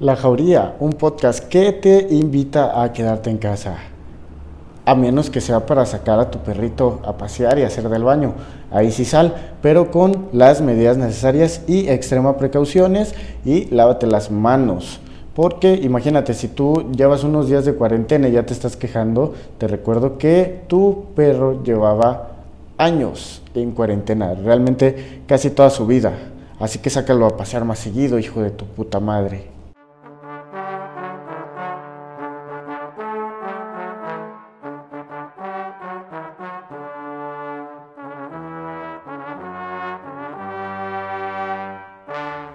La Jauría, un podcast que te invita a quedarte en casa. A menos que sea para sacar a tu perrito a pasear y hacer del baño. Ahí sí sal, pero con las medidas necesarias y extrema precauciones y lávate las manos. Porque imagínate, si tú llevas unos días de cuarentena y ya te estás quejando, te recuerdo que tu perro llevaba años en cuarentena, realmente casi toda su vida. Así que sácalo a pasear más seguido, hijo de tu puta madre.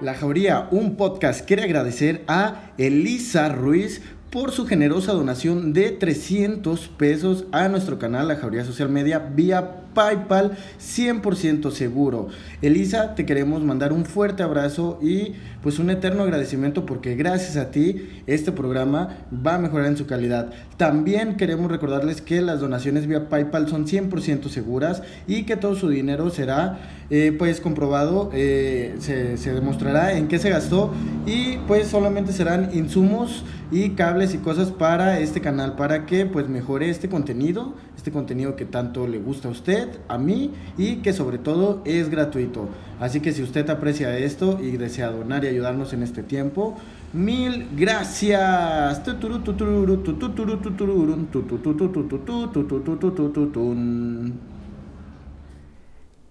La Jauría, un podcast, quiere agradecer a Elisa Ruiz por su generosa donación de 300 pesos a nuestro canal La Jauría Social Media vía PayPal 100% seguro. Elisa, te queremos mandar un fuerte abrazo y pues un eterno agradecimiento porque gracias a ti este programa va a mejorar en su calidad. También queremos recordarles que las donaciones vía PayPal son 100% seguras y que todo su dinero será eh, pues comprobado, eh, se, se demostrará en qué se gastó y pues solamente serán insumos y cables y cosas para este canal para que pues mejore este contenido, este contenido que tanto le gusta a usted a mí y que sobre todo es gratuito. Así que si usted aprecia esto y desea donar y ayudarnos en este tiempo, mil gracias.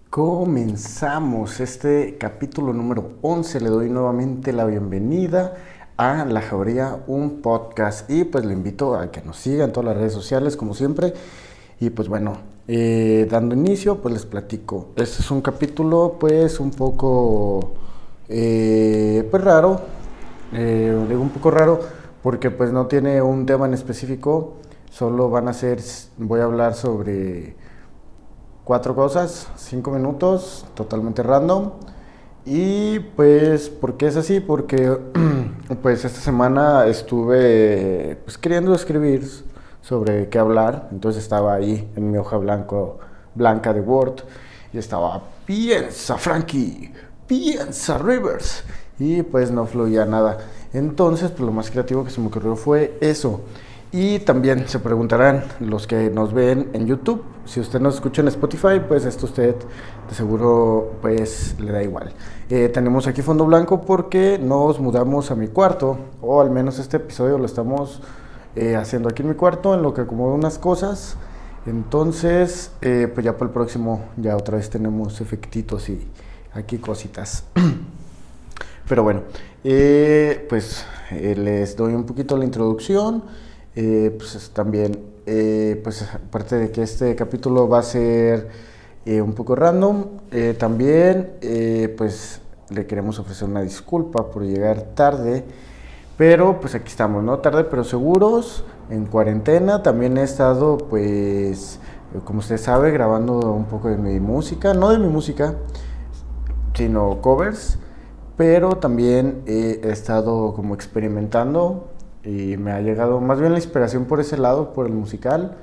Comenzamos este capítulo número 11. Le doy nuevamente la bienvenida a La Jauría, un podcast. Y pues le invito a que nos siga en todas las redes sociales, como siempre. Y pues bueno, eh, dando inicio, pues les platico. Este es un capítulo pues un poco eh, pues raro, eh, digo un poco raro porque pues no tiene un tema en específico, solo van a ser, voy a hablar sobre cuatro cosas, cinco minutos, totalmente random. Y pues, ¿por qué es así? Porque pues esta semana estuve pues queriendo escribir sobre qué hablar. Entonces estaba ahí en mi hoja blanco, blanca de Word y estaba, piensa Frankie, piensa Rivers. Y pues no fluía nada. Entonces, pues lo más creativo que se me ocurrió fue eso. Y también se preguntarán los que nos ven en YouTube, si usted nos escucha en Spotify, pues esto usted de seguro pues le da igual. Eh, tenemos aquí fondo blanco porque nos mudamos a mi cuarto, o al menos este episodio lo estamos eh, haciendo aquí en mi cuarto, en lo que acomodo unas cosas. Entonces, eh, pues ya para el próximo, ya otra vez tenemos efectitos y aquí cositas. Pero bueno, eh, pues les doy un poquito la introducción. pues también, pues aparte de que este capítulo va a ser un poco random, también pues le queremos ofrecer una disculpa por llegar tarde. Pero pues aquí estamos, ¿no? Tarde pero seguros, en cuarentena. También he estado, pues, como usted sabe, grabando un poco de mi música. No de mi música, sino covers. Pero también he estado como experimentando y me ha llegado más bien la inspiración por ese lado, por el musical.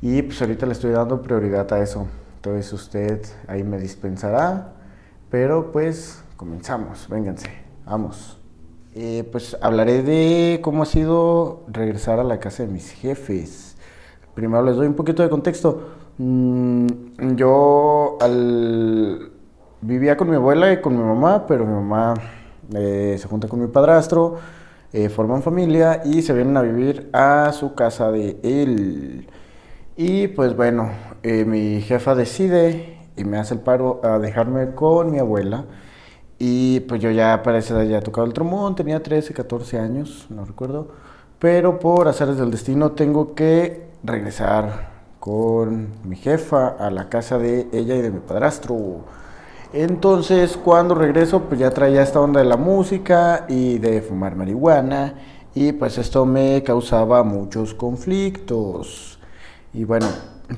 Y pues ahorita le estoy dando prioridad a eso. Entonces usted ahí me dispensará. Pero pues comenzamos, vénganse, vamos. Eh, pues hablaré de cómo ha sido regresar a la casa de mis jefes. Primero les doy un poquito de contexto. Mm, yo vivía con mi abuela y con mi mamá, pero mi mamá eh, se junta con mi padrastro, eh, forman familia y se vienen a vivir a su casa de él. Y pues bueno, mi jefa decide y me hace el paro a dejarme con mi abuela y pues yo ya para esa edad ya tocado el trombón, tenía 13, 14 años, no recuerdo. Pero por azares del destino tengo que regresar con mi jefa a la casa de ella y de mi padrastro. Entonces cuando regreso pues ya traía esta onda de la música y de fumar marihuana y pues esto me causaba muchos conflictos. Y bueno,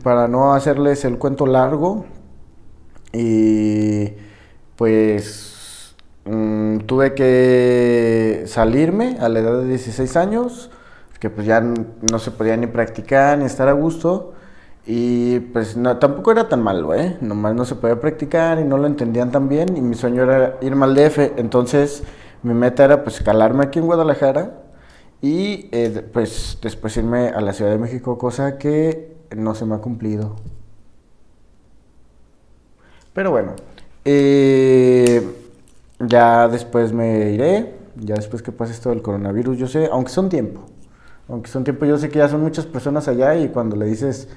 para no hacerles el cuento largo, y pues Mm, tuve que salirme a la edad de 16 años, que pues ya no se podía ni practicar ni estar a gusto. Y pues tampoco era tan malo, ¿eh? Nomás no se podía practicar y no lo entendían tan bien. Y mi sueño era irme al DF. Entonces Mi meta era pues calarme aquí en Guadalajara y eh, pues después irme a la Ciudad de México, cosa que no se me ha cumplido. Pero bueno, eh, ya después me iré, ya después que pase esto del coronavirus, yo sé, aunque son tiempo, aunque son tiempo, yo sé que ya son muchas personas allá y cuando le dices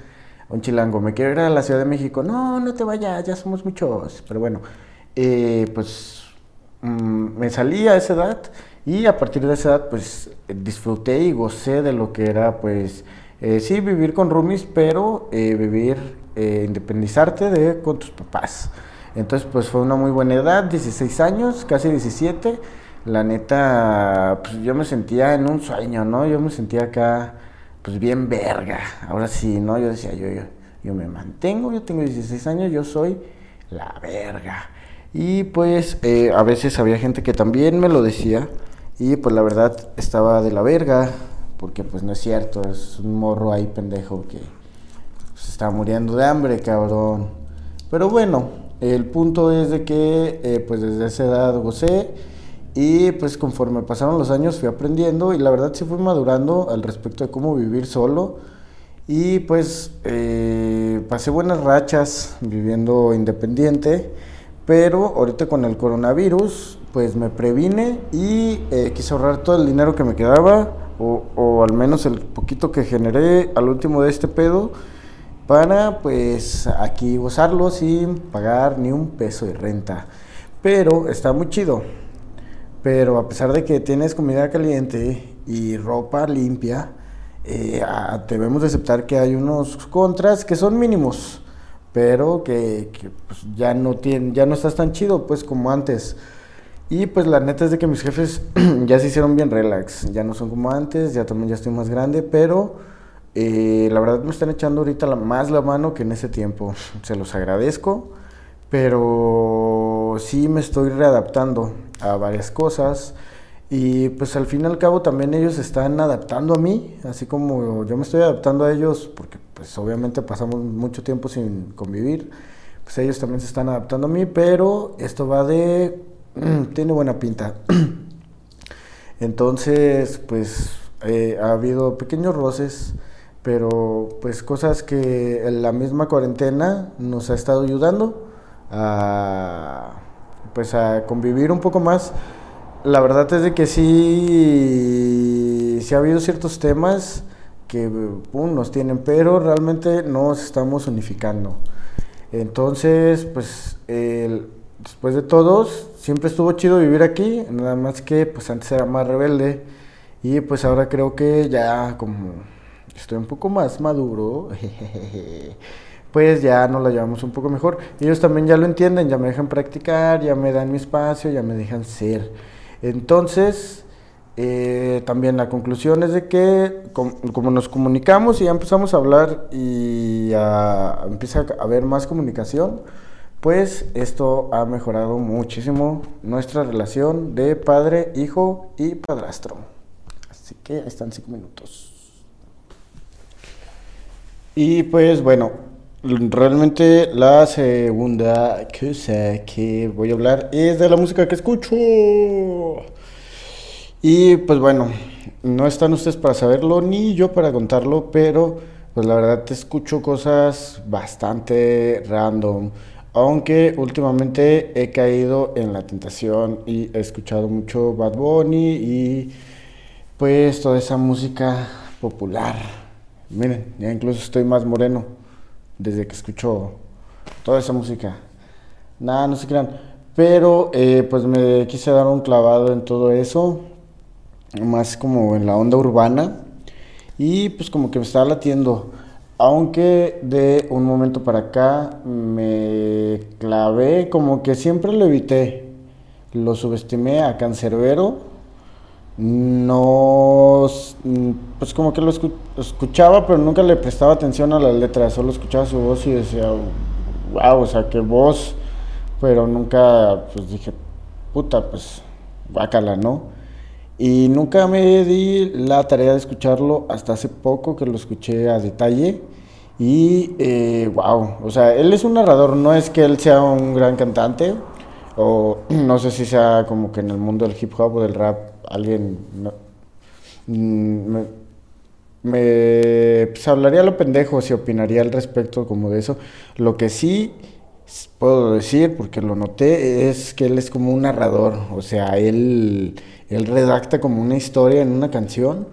a un chilango, me quiero ir a la Ciudad de México, no, no te vayas, ya somos muchos, pero bueno, eh, pues mm, me salí a esa edad y a partir de esa edad, pues disfruté y gocé de lo que era, pues, eh, sí, vivir con roomies, pero eh, vivir, eh, independizarte de con tus papás. Entonces, pues fue una muy buena edad, 16 años, casi 17. La neta, pues yo me sentía en un sueño, ¿no? Yo me sentía acá, pues bien verga. Ahora sí, ¿no? Yo decía, yo, yo, yo me mantengo, yo tengo 16 años, yo soy la verga. Y pues a veces había gente que también me lo decía. Y pues la verdad estaba de la verga, porque pues no es cierto, es un morro ahí pendejo que se está muriendo de hambre, cabrón. Pero bueno, el punto es de que eh, pues desde esa edad gocé y pues conforme pasaron los años fui aprendiendo y la verdad sí fui madurando al respecto de cómo vivir solo. Y pues eh, pasé buenas rachas viviendo independiente, pero ahorita con el coronavirus pues me previne y eh, quise ahorrar todo el dinero que me quedaba, o, al menos el poquito que generé al último de este pedo, para pues aquí gozarlo sin pagar ni un peso de renta. Pero está muy chido. Pero a pesar de que tienes comida caliente y ropa limpia, eh, debemos de aceptar que hay unos contras que son mínimos, pero que, pues, ya no tienen, ya no estás tan chido pues como antes. Y pues la neta es de que mis jefes ya se hicieron bien relax, ya no son como antes, ya también ya estoy más grande, pero eh, la verdad me están echando ahorita la, más la mano que en ese tiempo. Se los agradezco, pero sí me estoy readaptando a varias cosas y pues al fin y al cabo también ellos están adaptando a mí, así como yo me estoy adaptando a ellos, porque pues obviamente pasamos mucho tiempo sin convivir, pues ellos también se están adaptando a mí, pero esto va de tiene buena pinta. Entonces, pues eh, ha habido pequeños roces, pero pues cosas que la misma cuarentena nos ha estado ayudando a pues a convivir un poco más. La verdad es de que sí, sí ha habido ciertos temas que nos tienen, pero realmente nos estamos unificando. Entonces, pues después de todos, siempre estuvo chido vivir aquí, nada más que pues antes era más rebelde y pues ahora creo que ya como estoy un poco más maduro, pues ya nos la llevamos un poco mejor. Ellos también ya lo entienden, ya me dejan practicar, ya me dan mi espacio, ya me dejan ser. Entonces, eh, también la conclusión es de que como, nos comunicamos y ya empezamos a hablar y empieza a haber más comunicación, pues esto ha mejorado muchísimo nuestra relación de padre, hijo y padrastro. Así que están cinco minutos. Y pues bueno, realmente la segunda cosa que voy a hablar es de la música que escucho. Y pues bueno, no están ustedes para saberlo ni yo para contarlo, pero pues la verdad te escucho cosas bastante random aunque últimamente he caído en la tentación y he escuchado mucho Bad Bunny y pues toda esa música popular. Miren, ya incluso estoy más moreno desde que escucho toda esa música. Nada, no se crean. Pero eh, pues me quise dar un clavado en todo eso, más como en la onda urbana. Y pues como que me estaba latiendo. Aunque de un momento para acá me clavé, como que siempre lo evité. Lo subestimé a Cancerbero. No, pues como que lo escuchaba, pero nunca le prestaba atención a la letra. Solo escuchaba su voz y decía, wow, o sea, qué voz. Pero nunca, pues dije, puta, pues, guácala, ¿no? Y nunca me di la tarea de escucharlo hasta hace poco que lo escuché a detalle. Y wow, eh, o sea, él es un narrador, no es que él sea un gran cantante, O no sé si sea como que en el mundo del hip hop o del rap alguien mm, me, me pues, hablaría lo pendejo si opinaría al respecto como de eso. Lo que sí puedo decir, porque lo noté, es que él es como un narrador, o sea, él, él redacta como una historia en una canción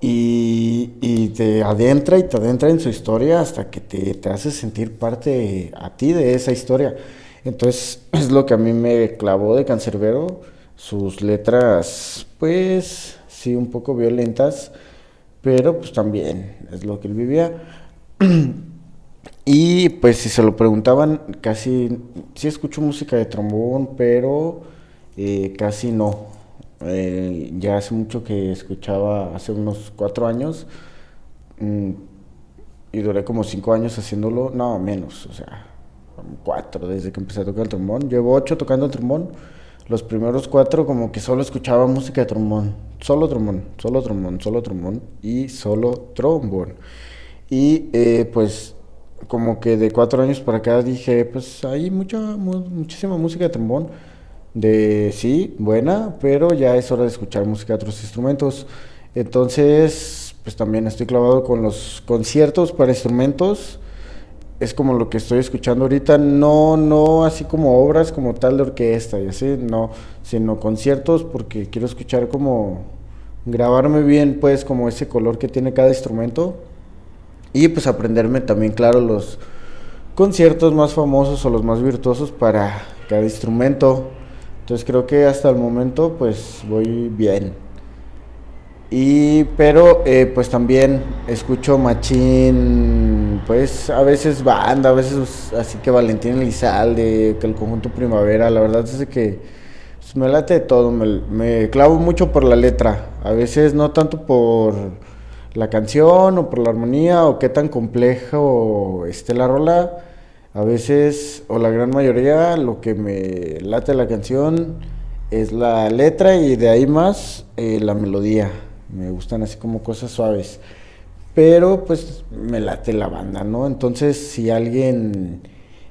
y, y, te adentra y te adentra en su historia hasta que te, te hace sentir parte a ti de esa historia. Entonces es lo que a mí me clavó de Cancerbero, sus letras pues sí un poco violentas, pero pues también es lo que él vivía. Y pues si se lo preguntaban, casi, sí escucho música de trombón, pero eh, casi no. Eh, ya hace mucho que escuchaba, hace unos cuatro años, mm, y duré como cinco años haciéndolo, no, menos, o sea, cuatro desde que empecé a tocar el trombón. Llevo ocho tocando el trombón. Los primeros cuatro como que solo escuchaba música de trombón, solo trombón, solo trombón, solo trombón y solo trombón. Y eh, pues como que de cuatro años para acá dije, pues hay mucha, muchísima música de trombón. De sí, buena, pero ya es hora de escuchar música de otros instrumentos. Entonces, pues también estoy clavado con los conciertos para instrumentos. Es como lo que estoy escuchando ahorita, no, no así como obras como tal de orquesta y así, no, sino conciertos porque quiero escuchar como grabarme bien, pues, como ese color que tiene cada instrumento y pues aprenderme también, claro, los conciertos más famosos o los más virtuosos para cada instrumento. Entonces creo que hasta el momento pues voy bien. Y pero eh, pues también escucho machín, pues a veces banda, a veces así que Valentín Elizalde, que el conjunto Primavera, la verdad es que pues, me late de todo, me, clavo mucho por la letra, a veces no tanto por la canción o por la armonía o qué tan compleja o esté la rola. A veces, o la gran mayoría, lo que me late la canción es la letra y de ahí más eh, la melodía. Me gustan así como cosas suaves. Pero pues me late la banda, ¿no? Entonces si alguien,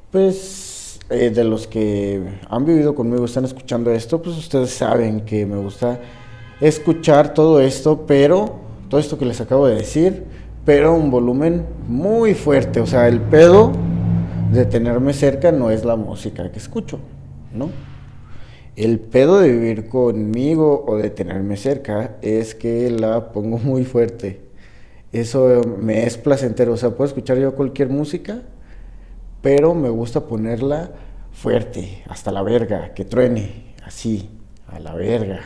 pues eh, de los que han vivido conmigo están escuchando esto, pues ustedes saben que me gusta escuchar todo esto, pero todo esto que les acabo de decir, pero un volumen muy fuerte. O sea, el pedo de tenerme cerca no es la música que escucho, ¿no? El pedo de vivir conmigo o de tenerme cerca es que la pongo muy fuerte. Eso me es placentero. O sea, puedo escuchar yo cualquier música, pero me gusta ponerla fuerte, hasta la verga, que truene, así, a la verga.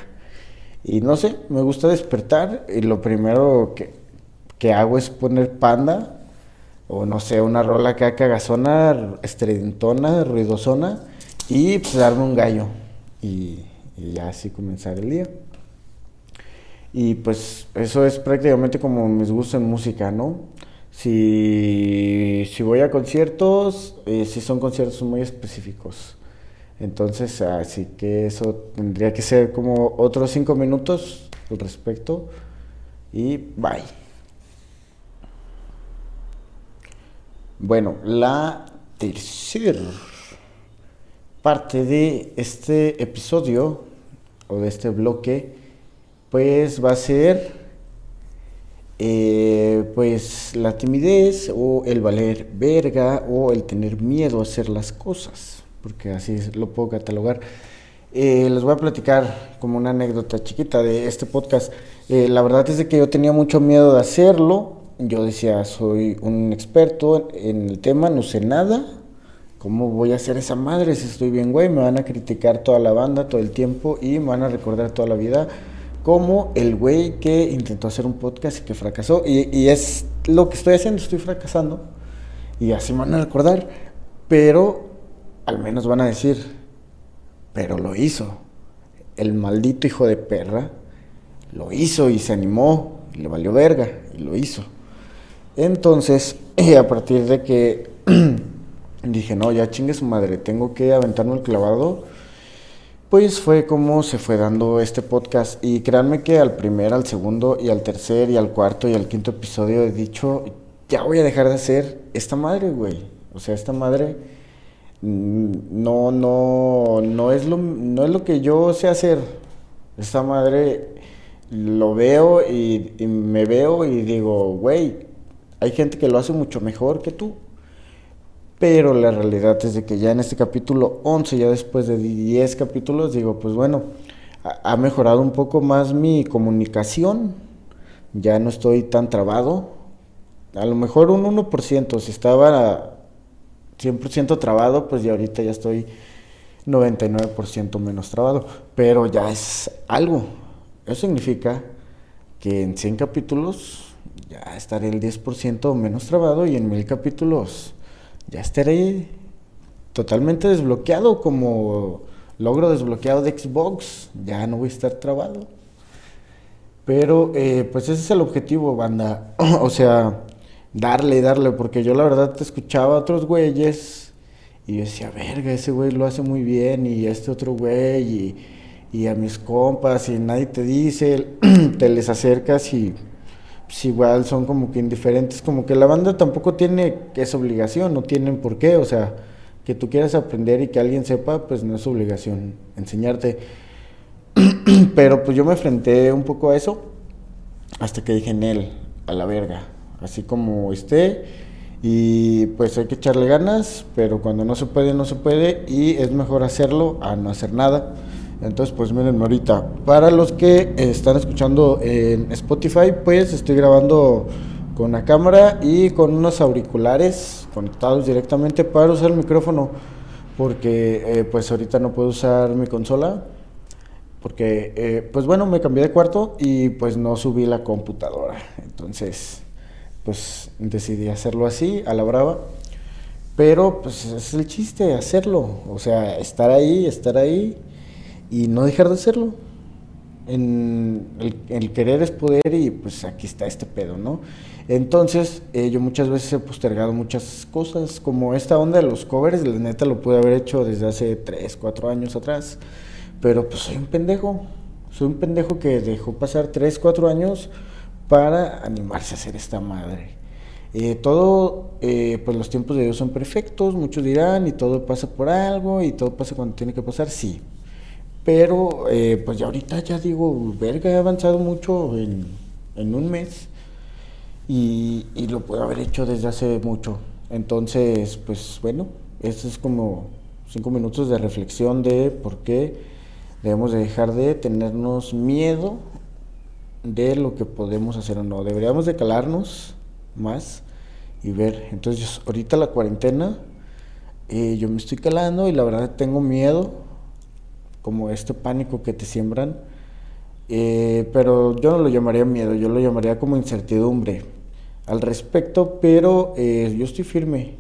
Y no sé, me gusta despertar y lo primero que, hago es poner panda o no sé, una rola que haga cagazona, estridentona, ruidosona y pues darme un gallo y, ya así comenzar el día. Y pues eso es prácticamente como mis gustos en música, ¿no? Si, si voy a conciertos, eh, si son conciertos muy específicos. Entonces, así que eso tendría que ser como otros cinco minutos al respecto. Y bye. Bueno, la tercera parte de este episodio o de este bloque, pues va a ser eh, pues la timidez o el valer verga o el tener miedo a hacer las cosas porque así lo puedo catalogar. Eh, les voy a platicar como una anécdota chiquita de este podcast. Eh, la verdad es de que yo tenía mucho miedo de hacerlo. Yo decía, soy un experto en el tema, no sé nada. ¿Cómo voy a hacer esa madre si estoy bien, güey? Me van a criticar toda la banda todo el tiempo y me van a recordar toda la vida como el güey que intentó hacer un podcast y que fracasó. Y, es lo que estoy haciendo, estoy fracasando. Y así me van a recordar. Pero al menos van a decir, pero lo hizo. El maldito hijo de perra lo hizo y se animó, y le valió verga y lo hizo. Entonces, a partir de que dije, no, ya chingue su madre, tengo que aventarme el clavado, pues fue como se fue dando este podcast. Y créanme que al primer, al segundo y al tercer y al cuarto y al quinto episodio he dicho, ya voy a dejar de hacer esta madre, güey. O sea, esta madre mm, no, no, no es lo, no es lo que yo sé hacer. Esta madre lo veo y, y me veo y digo, güey, hay gente que lo hace mucho mejor que tú. Pero la realidad es de que ya en este capítulo 11, ya después de 10 capítulos, digo, pues bueno, ha mejorado un poco más mi comunicación, ya no estoy tan trabado. A lo mejor un 1%, si estaba 100% trabado, pues ya ahorita ya estoy 99% menos trabado, pero ya es algo. Eso significa que en 100 capítulos ya estaré el 10% menos trabado y en 1000 capítulos ya estaré totalmente desbloqueado como logro desbloqueado de Xbox, ya no voy a estar trabado. Pero eh, pues ese es el objetivo, banda. o sea, darle, darle, porque yo la verdad te escuchaba a otros güeyes y yo decía, verga, ese güey lo hace muy bien y este otro güey y, y a mis compas y nadie te dice, te les acercas y pues igual son como que indiferentes, como que la banda tampoco tiene esa obligación, no tienen por qué, o sea, que tú quieras aprender y que alguien sepa, pues no es obligación enseñarte. Pero pues yo me enfrenté un poco a eso hasta que dije en él, a la verga, así como esté. Y pues hay que echarle ganas, pero cuando no se puede, no se puede. Y es mejor hacerlo a no hacer nada. Entonces, pues miren ahorita. Para los que están escuchando en Spotify, pues estoy grabando con la cámara y con unos auriculares conectados directamente para usar el micrófono. Porque eh, pues ahorita no puedo usar mi consola. Porque, eh, pues bueno, me cambié de cuarto y pues no subí la computadora. Entonces, pues decidí hacerlo así, a la brava. Pero pues es el chiste, hacerlo. O sea, estar ahí, estar ahí y no dejar de hacerlo. El, querer es poder y pues aquí está este pedo, ¿no? Entonces eh, yo muchas veces he postergado muchas cosas, como esta onda de los covers, la neta lo pude haber hecho desde hace 3, 4 años atrás, pero pues soy un pendejo, soy un pendejo que dejó pasar 3, 4 años para animarse a hacer esta madre. Eh, todo, eh, pues los tiempos de Dios son perfectos, muchos dirán, y todo pasa por algo, y todo pasa cuando tiene que pasar, sí. Pero eh, pues ya ahorita ya digo, verga, he avanzado mucho en, un mes y, lo puedo haber hecho desde hace mucho. Entonces, pues bueno, esto es como cinco minutos de reflexión de por qué debemos de dejar de tenernos miedo de lo que podemos hacer o no. Deberíamos de calarnos más y ver. Entonces, ahorita la cuarentena, eh, yo me estoy calando y la verdad tengo miedo como este pánico que te siembran. Eh, pero yo no lo llamaría miedo, yo lo llamaría como incertidumbre al respecto, pero eh, yo estoy firme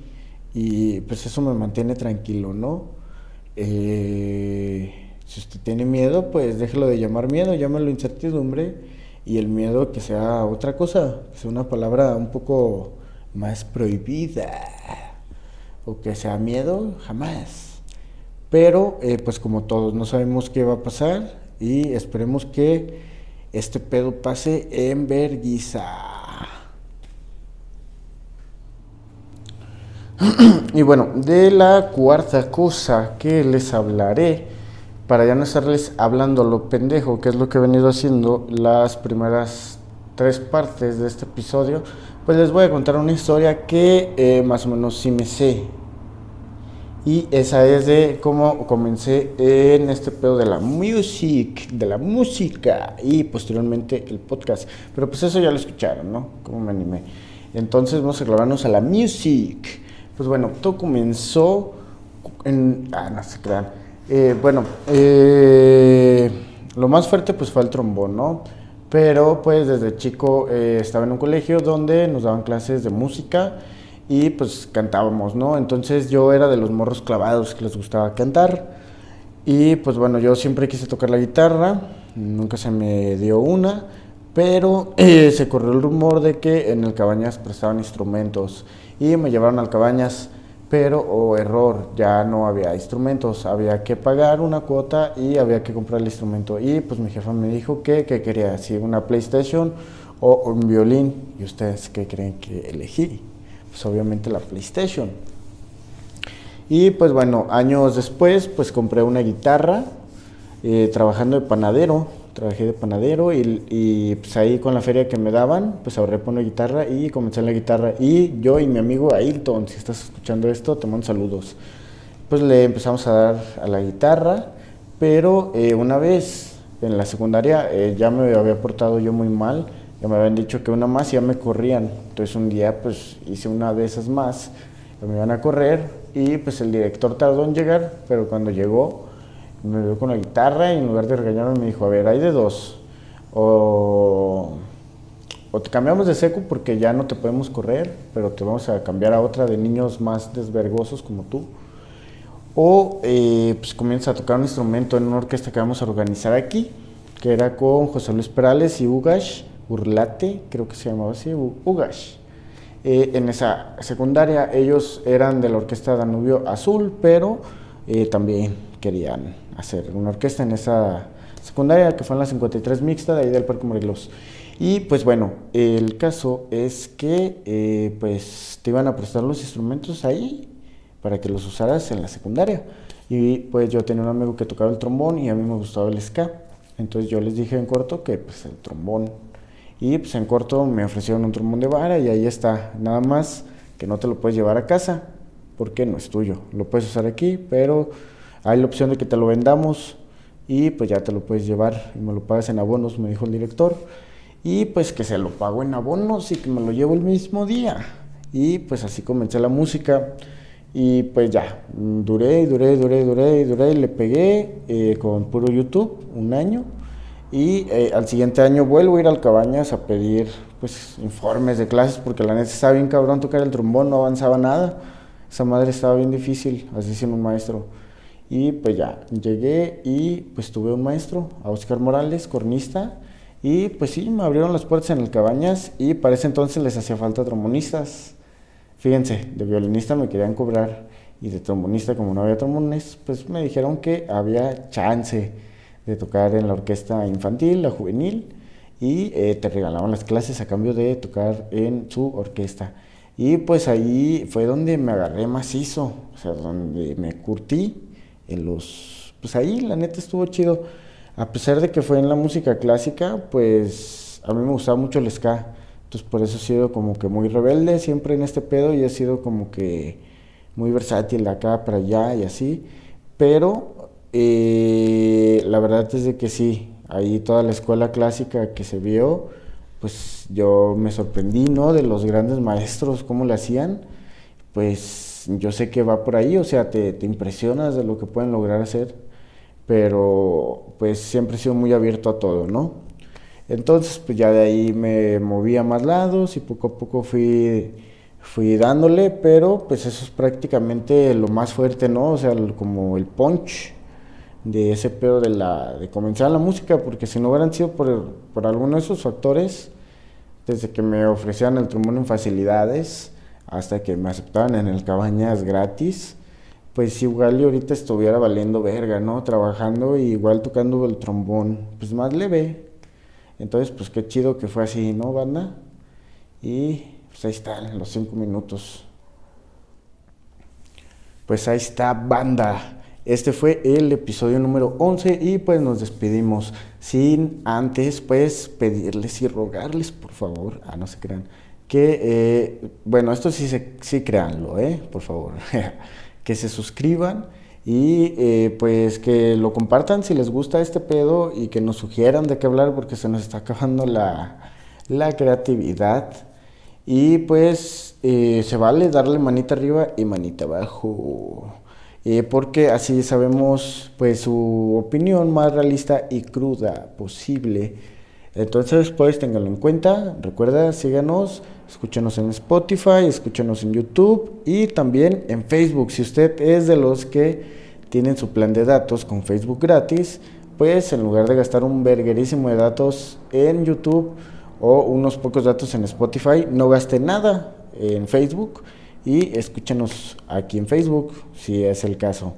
y pues eso me mantiene tranquilo, ¿no? Eh, si usted tiene miedo, pues déjelo de llamar miedo, llámalo incertidumbre y el miedo que sea otra cosa, que sea una palabra un poco más prohibida o que sea miedo, jamás. Pero eh, pues como todos, no sabemos qué va a pasar y esperemos que este pedo pase en verguiza. y bueno, de la cuarta cosa que les hablaré, para ya no estarles hablando lo pendejo, que es lo que he venido haciendo las primeras tres partes de este episodio, pues les voy a contar una historia que eh, más o menos sí me sé y esa es de cómo comencé en este pedo de la music, de la música y posteriormente el podcast. Pero pues eso ya lo escucharon, ¿no? Cómo me animé. Entonces vamos a clavarnos a la music. Pues bueno, todo comenzó en... Ah, no se crean. Eh, bueno, eh, lo más fuerte pues fue el trombón, ¿no? Pero pues desde chico eh, estaba en un colegio donde nos daban clases de música y pues cantábamos, ¿no? Entonces yo era de los morros clavados que les gustaba cantar y pues bueno, yo siempre quise tocar la guitarra, nunca se me dio una, pero eh, se corrió el rumor de que en el Cabañas prestaban instrumentos y me llevaron al Cabañas, pero, oh error, ya no había instrumentos, había que pagar una cuota y había que comprar el instrumento y pues mi jefa me dijo que, que quería, si una PlayStation o un violín, ¿y ustedes qué creen que elegí? Pues obviamente la PlayStation. Y pues bueno, años después pues compré una guitarra eh, trabajando de panadero, trabajé de panadero y, pues ahí con la feria que me daban, pues ahorré por una guitarra y comencé en la guitarra. Y yo y mi amigo Ailton, si estás escuchando esto, te mando saludos. Pues le empezamos a dar a la guitarra, pero eh, una vez en la secundaria eh, ya me había portado yo muy mal, ya me habían dicho que una más y ya me corrían. Entonces un día pues hice una de esas más, me iban a correr y pues el director tardó en llegar, pero cuando llegó me vio con la guitarra y en lugar de regañarme me dijo, a ver, hay de dos. O, o te cambiamos de seco porque ya no te podemos correr, pero te vamos a cambiar a otra de niños más desvergosos como tú. O eh, pues comienza a tocar un instrumento en una orquesta que vamos a organizar aquí, que era con José Luis Perales y Ugash, Urlate, creo que se llamaba así, Ugash. Eh, en esa secundaria ellos eran de la orquesta Danubio Azul, pero eh, también querían hacer una orquesta en esa secundaria que fue en la 53 mixta de ahí del Parque Morelos. Y pues bueno, el caso es que eh, pues te iban a prestar los instrumentos ahí para que los usaras en la secundaria. Y pues yo tenía un amigo que tocaba el trombón y a mí me gustaba el ska. Entonces yo les dije en corto que pues el trombón y pues en corto me ofrecieron un trombón de vara y ahí está. Nada más que no te lo puedes llevar a casa porque no es tuyo. Lo puedes usar aquí, pero hay la opción de que te lo vendamos y pues ya te lo puedes llevar y me lo pagas en abonos, me dijo el director. Y pues que se lo pago en abonos y que me lo llevo el mismo día. Y pues así comencé la música. Y pues ya, duré, duré, duré, duré, duré, le pegué eh, con puro YouTube un año y eh, al siguiente año vuelvo a ir al Cabañas a pedir pues informes de clases porque la neta estaba bien cabrón tocar el trombón, no avanzaba nada. Esa madre estaba bien difícil, así siendo un maestro. Y pues ya, llegué y pues tuve un maestro, a Oscar Morales, cornista, y pues sí, me abrieron las puertas en el Cabañas y para ese entonces les hacía falta trombonistas. Fíjense, de violinista me querían cobrar y de trombonista como no había trombones, pues me dijeron que había chance de tocar en la orquesta infantil, la juvenil, y eh, te regalaban las clases a cambio de tocar en su orquesta. Y pues ahí fue donde me agarré macizo, o sea, donde me curtí en los... Pues ahí la neta estuvo chido. A pesar de que fue en la música clásica, pues a mí me gustaba mucho el ska. Entonces por eso he sido como que muy rebelde siempre en este pedo y he sido como que muy versátil de acá para allá y así. Pero y la verdad es de que sí, ahí toda la escuela clásica que se vio, pues yo me sorprendí, ¿no? De los grandes maestros, cómo lo hacían. Pues yo sé que va por ahí, o sea, te, te impresionas de lo que pueden lograr hacer, pero pues siempre he sido muy abierto a todo, ¿no? Entonces, pues ya de ahí me moví a más lados y poco a poco fui, fui dándole, pero pues eso es prácticamente lo más fuerte, ¿no? O sea, como el punch de ese pedo de, la, de comenzar la música, porque si no hubieran sido por, por alguno de esos factores, desde que me ofrecían el trombón en facilidades hasta que me aceptaban en el cabañas gratis, pues igual y ahorita estuviera valiendo verga, ¿no? Trabajando y igual tocando el trombón, pues más leve. Entonces, pues qué chido que fue así, ¿no, banda? Y pues ahí están los cinco minutos. Pues ahí está, banda. Este fue el episodio número 11 y pues nos despedimos sin antes pues pedirles y rogarles por favor, ah no se crean, que eh, bueno esto sí, se, sí créanlo, eh, por favor, que se suscriban y eh, pues que lo compartan si les gusta este pedo y que nos sugieran de qué hablar porque se nos está acabando la, la creatividad y pues eh, se vale darle manita arriba y manita abajo. Eh, porque así sabemos pues su opinión más realista y cruda posible. Entonces, pues ténganlo en cuenta, recuerda, síganos, escúchenos en Spotify, escúchenos en YouTube y también en Facebook. Si usted es de los que tienen su plan de datos con Facebook gratis, pues en lugar de gastar un verguerísimo de datos en YouTube o unos pocos datos en Spotify, no gaste nada en Facebook y escúchenos aquí en Facebook si es el caso.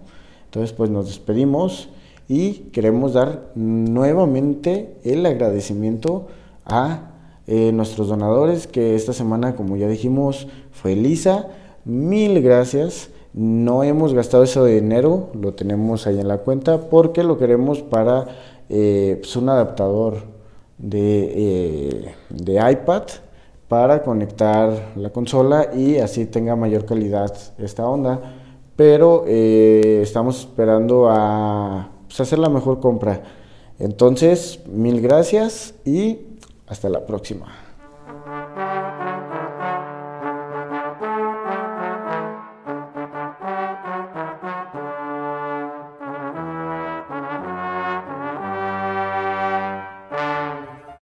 Entonces pues nos despedimos y queremos dar nuevamente el agradecimiento a eh, nuestros donadores que esta semana como ya dijimos fue Lisa, mil gracias. No hemos gastado ese dinero, lo tenemos ahí en la cuenta porque lo queremos para eh, pues, un adaptador de, eh, de iPad para conectar la consola y así tenga mayor calidad esta onda. Pero eh, estamos esperando a pues, hacer la mejor compra. Entonces, mil gracias y hasta la próxima.